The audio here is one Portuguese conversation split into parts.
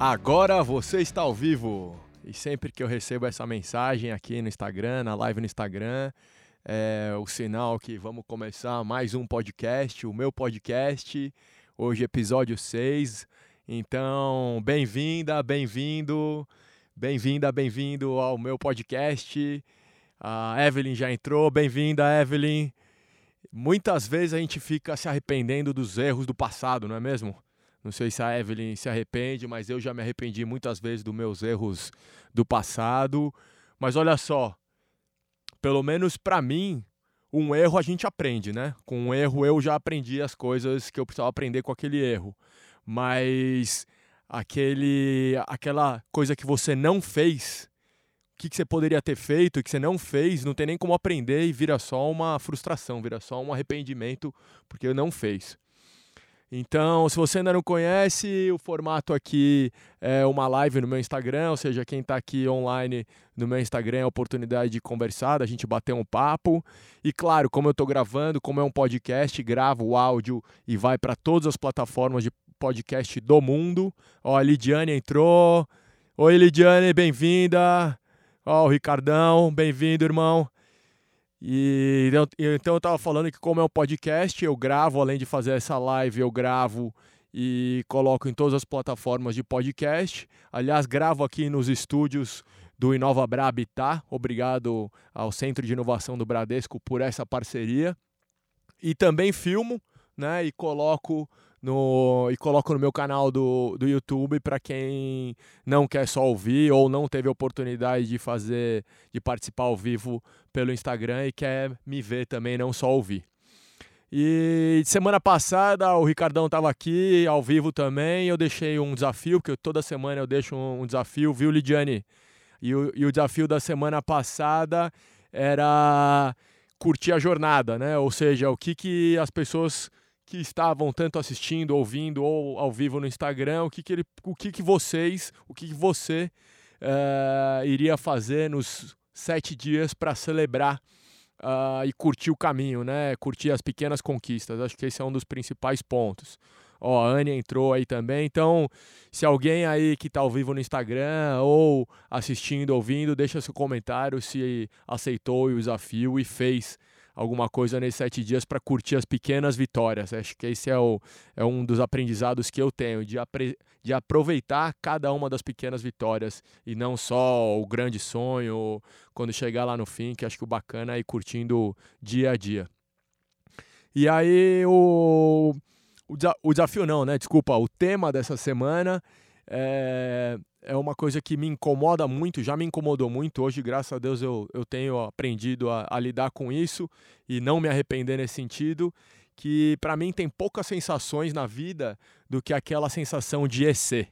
Agora você está ao vivo. E sempre que eu recebo essa mensagem aqui no Instagram, na live no Instagram, é o sinal que vamos começar mais um podcast, o meu podcast. Hoje, episódio 6. Então, bem-vinda, bem-vindo, bem-vinda, bem-vindo ao meu podcast. A Evelyn já entrou, bem-vinda, Evelyn. Muitas vezes a gente fica se arrependendo dos erros do passado, não é mesmo? Não sei se a Evelyn se arrepende, mas eu já me arrependi muitas vezes dos meus erros do passado. Mas olha só, pelo menos para mim, um erro a gente aprende, né? Com um erro eu já aprendi as coisas que eu precisava aprender com aquele erro. Mas aquele, aquela coisa que você não fez, o que, que você poderia ter feito e que você não fez, não tem nem como aprender e vira só uma frustração, vira só um arrependimento porque não fez. Então, se você ainda não conhece, o formato aqui é uma live no meu Instagram, ou seja, quem está aqui online no meu Instagram é a oportunidade de conversar, da gente bater um papo. E claro, como eu estou gravando, como é um podcast, gravo o áudio e vai para todas as plataformas de podcast do mundo. Ó, a Lidiane entrou. Oi, Lidiane, bem-vinda. Ó, o Ricardão, bem-vindo, irmão. E então eu estava falando que como é um podcast, eu gravo, além de fazer essa live, eu gravo e coloco em todas as plataformas de podcast. Aliás, gravo aqui nos estúdios do Inova Habitat. Obrigado ao Centro de Inovação do Bradesco por essa parceria. E também filmo, né, e coloco no, e coloco no meu canal do, do YouTube para quem não quer só ouvir ou não teve oportunidade de fazer, de participar ao vivo pelo Instagram e quer me ver também, não só ouvir. E semana passada o Ricardão estava aqui ao vivo também. Eu deixei um desafio, porque toda semana eu deixo um, um desafio, viu, Lidiane? E o, e o desafio da semana passada era curtir a jornada, né? Ou seja, o que, que as pessoas que estavam tanto assistindo, ouvindo ou ao vivo no Instagram, o que, que, ele, o que, que vocês, o que, que você uh, iria fazer nos sete dias para celebrar uh, e curtir o caminho, né? Curtir as pequenas conquistas. Acho que esse é um dos principais pontos. Ó, a Anne entrou aí também. Então, se alguém aí que está ao vivo no Instagram ou assistindo, ouvindo, deixa seu comentário se aceitou o desafio e fez alguma coisa nesses sete dias para curtir as pequenas vitórias. Acho que esse é, o, é um dos aprendizados que eu tenho, de, apre, de aproveitar cada uma das pequenas vitórias e não só o grande sonho quando chegar lá no fim, que acho que o bacana é ir curtindo dia a dia. E aí o, o, desafio não, né? Desculpa, o tema dessa semana é, é uma coisa que me incomoda muito, já me incomodou muito. Hoje, graças a Deus, eu, eu tenho aprendido a, a lidar com isso e não me arrepender nesse sentido. Que para mim tem poucas sensações na vida do que aquela sensação de EC.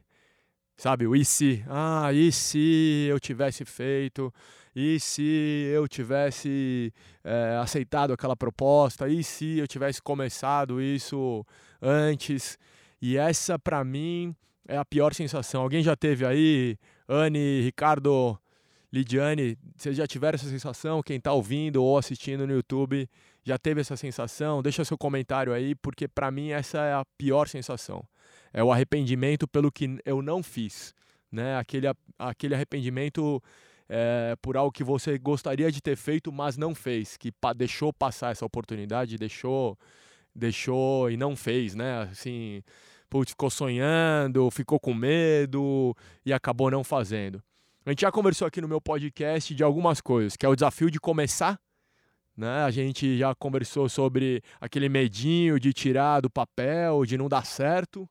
Sabe, o e se? Ah, e se eu tivesse feito? E se eu tivesse é, aceitado aquela proposta? E se eu tivesse começado isso antes? E essa, para mim, é a pior sensação. Alguém já teve aí, Anne, Ricardo, Lidiane, vocês já tiveram essa sensação? Quem está ouvindo ou assistindo no YouTube já teve essa sensação? Deixa seu comentário aí, porque para mim essa é a pior sensação. É o arrependimento pelo que eu não fiz, né? Aquele, aquele arrependimento é, por algo que você gostaria de ter feito, mas não fez, que pa deixou passar essa oportunidade, deixou, deixou e não fez, né? Assim, putz, ficou sonhando, ficou com medo e acabou não fazendo. A gente já conversou aqui no meu podcast de algumas coisas, que é o desafio de começar. Né? A gente já conversou sobre aquele medinho de tirar do papel, de não dar certo.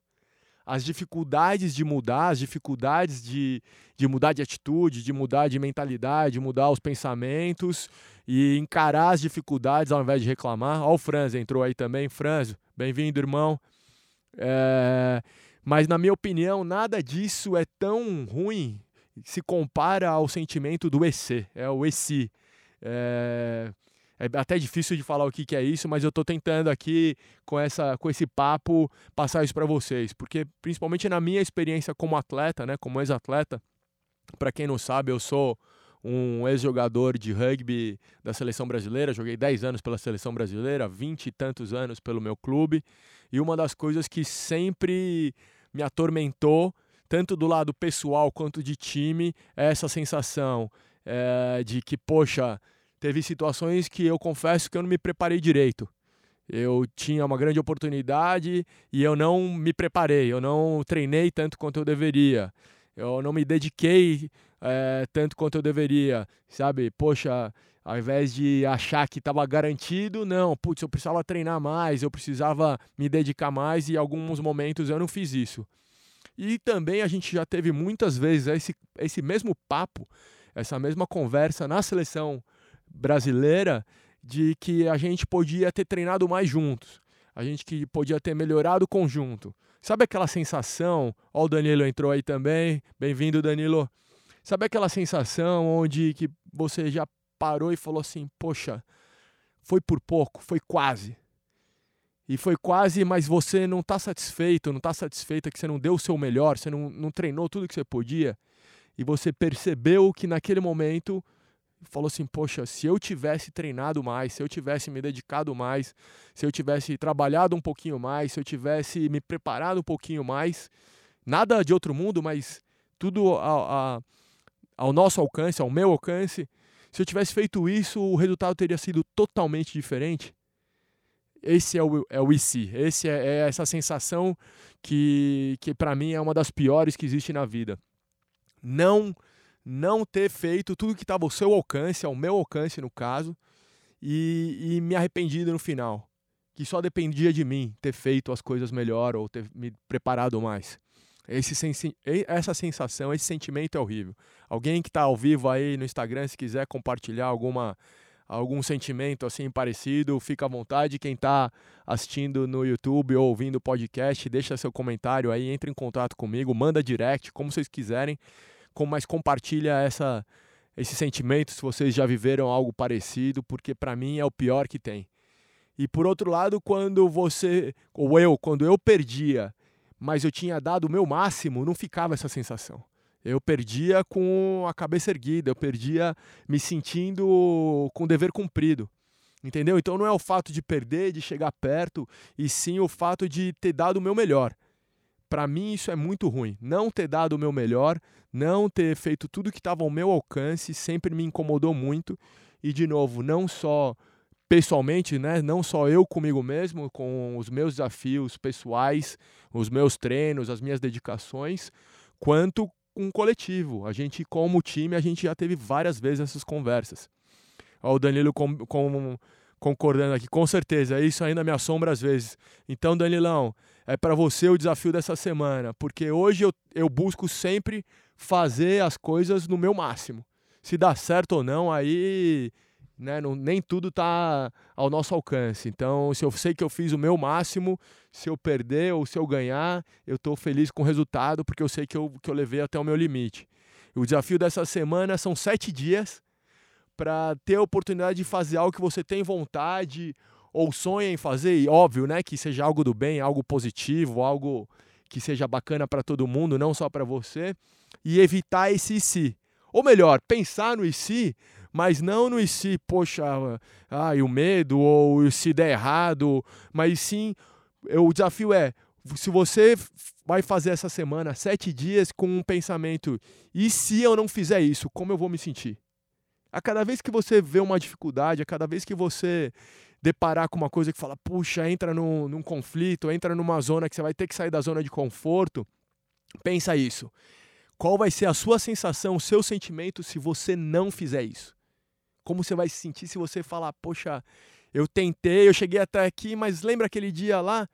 As dificuldades de mudar, as dificuldades de, de mudar de atitude, de mudar de mentalidade, mudar os pensamentos e encarar as dificuldades ao invés de reclamar. Ó, o Franz entrou aí também. Franz, bem-vindo, irmão. É, mas, na minha opinião, nada disso é tão ruim se compara ao sentimento do EC, é o EC. É, é até difícil de falar o que, que é isso, mas eu estou tentando aqui, com, essa, com esse papo, passar isso para vocês. Porque, principalmente na minha experiência como atleta, né, como ex-atleta, para quem não sabe, eu sou um ex-jogador de rugby da seleção brasileira, joguei 10 anos pela seleção brasileira, 20 e tantos anos pelo meu clube. E uma das coisas que sempre me atormentou tanto do lado pessoal quanto de time, é essa sensação é, de que, poxa, teve situações que eu confesso que eu não me preparei direito. Eu tinha uma grande oportunidade e eu não me preparei, eu não treinei tanto quanto eu deveria, eu não me dediquei é, tanto quanto eu deveria, sabe? Poxa, ao invés de achar que estava garantido, não, putz, eu precisava treinar mais, eu precisava me dedicar mais e em alguns momentos eu não fiz isso. E também a gente já teve muitas vezes esse, esse mesmo papo, essa mesma conversa na seleção brasileira de que a gente podia ter treinado mais juntos, a gente que podia ter melhorado o conjunto. Sabe aquela sensação? Ó, o Danilo entrou aí também. Bem-vindo, Danilo. Sabe aquela sensação onde que você já parou e falou assim: "Poxa, foi por pouco, foi quase". E foi quase, mas você não está satisfeito, não está satisfeita que você não deu o seu melhor, você não, não treinou tudo que você podia. E você percebeu que naquele momento falou assim: Poxa, se eu tivesse treinado mais, se eu tivesse me dedicado mais, se eu tivesse trabalhado um pouquinho mais, se eu tivesse me preparado um pouquinho mais, nada de outro mundo, mas tudo a, a, ao nosso alcance, ao meu alcance, se eu tivesse feito isso, o resultado teria sido totalmente diferente. Esse é o, é o IC, esse é, é essa sensação que, que para mim é uma das piores que existe na vida. Não não ter feito tudo que estava ao seu alcance, ao meu alcance no caso, e, e, me arrependido no final. Que só dependia de mim ter feito as coisas melhor ou ter me preparado mais. Esse, essa sensação, esse sentimento é horrível. Alguém que está ao vivo aí no Instagram, se quiser compartilhar alguma, algum sentimento assim parecido, fica à vontade. Quem está assistindo no YouTube ou ouvindo o podcast, deixa seu comentário aí, entre em contato comigo, manda direct, como vocês quiserem mas compartilha essa, esse sentimento se vocês já viveram algo parecido, porque para mim é o pior que tem. E por outro lado, quando você, ou eu, quando eu perdia, mas eu tinha dado o meu máximo, não ficava essa sensação. Eu perdia com a cabeça erguida, eu perdia me sentindo com dever cumprido. Entendeu? Então não é o fato de perder, de chegar perto, e sim o fato de ter dado o meu melhor. Para mim isso é muito ruim. Não ter dado o meu melhor, não ter feito tudo que estava ao meu alcance, sempre me incomodou muito. E de novo, não só pessoalmente, né? Não só eu comigo mesmo, com os meus desafios pessoais, os meus treinos, as minhas dedicações, quanto com o coletivo. A gente, como time, a gente já teve várias vezes essas conversas. O Danilo com, com, concordando aqui, com certeza, isso ainda me assombra às vezes. Então, Danilão, é para você o desafio dessa semana, porque hoje eu, eu busco sempre fazer as coisas no meu máximo. Se dá certo ou não, aí né, não, nem tudo está ao nosso alcance. Então, se eu sei que eu fiz o meu máximo, se eu perder ou se eu ganhar, eu estou feliz com o resultado, porque eu sei que eu, que eu levei até o meu limite. O desafio dessa semana são sete dias para ter a oportunidade de fazer algo que você tem vontade ou sonha em fazer, e óbvio, né, que seja algo do bem, algo positivo, algo que seja bacana para todo mundo, não só para você, e evitar esse e se. Ou melhor, pensar no e se, mas não no e se, poxa, ah, o medo, ou se der errado, mas sim, o desafio é, se você vai fazer essa semana sete dias com um pensamento, e se eu não fizer isso, como eu vou me sentir? A cada vez que você vê uma dificuldade, a cada vez que você deparar com uma coisa que fala, puxa, entra num, num conflito, entra numa zona que você vai ter que sair da zona de conforto, pensa isso. Qual vai ser a sua sensação, o seu sentimento se você não fizer isso? Como você vai se sentir se você falar, poxa, eu tentei, eu cheguei até aqui, mas lembra aquele dia lá?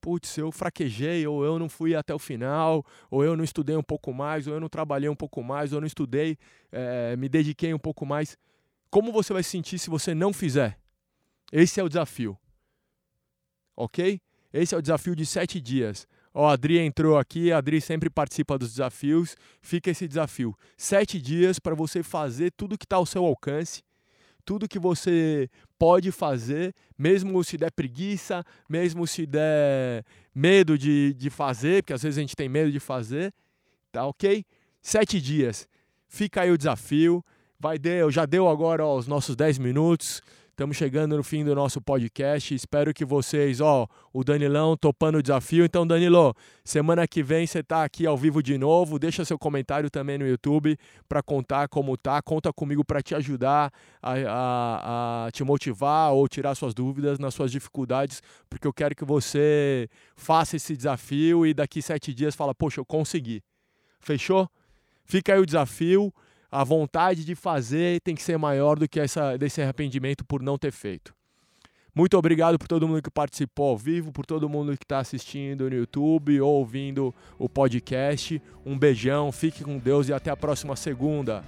putz, eu fraquejei, ou eu não fui até o final, ou eu não estudei um pouco mais, ou eu não trabalhei um pouco mais, ou eu não estudei, é, me dediquei um pouco mais. Como você vai se sentir se você não fizer? Esse é o desafio. Ok? Esse é o desafio de sete dias. Ó, Adri entrou aqui, a Adri sempre participa dos desafios. Fica esse desafio. Sete dias para você fazer tudo que está ao seu alcance tudo que você pode fazer, mesmo se der preguiça, mesmo se der medo de, de fazer, porque às vezes a gente tem medo de fazer, tá ok? Sete dias. Fica aí o desafio. Vai deu, já deu agora ó, os nossos 10 minutos. Estamos chegando no fim do nosso podcast. Espero que vocês, ó, o Danilão topando o desafio. Então, Danilo, semana que vem você tá aqui ao vivo de novo. Deixa seu comentário também no YouTube para contar como tá. Conta comigo para te ajudar a, a, a te motivar ou tirar suas dúvidas nas suas dificuldades, porque eu quero que você faça esse desafio e daqui sete dias fala, poxa, eu consegui. Fechou? Fica aí o desafio a vontade de fazer tem que ser maior do que essa, desse arrependimento por não ter feito. Muito obrigado por todo mundo que participou ao vivo, por todo mundo que está assistindo no YouTube ou ouvindo o podcast. Um beijão, fique com Deus e até a próxima segunda.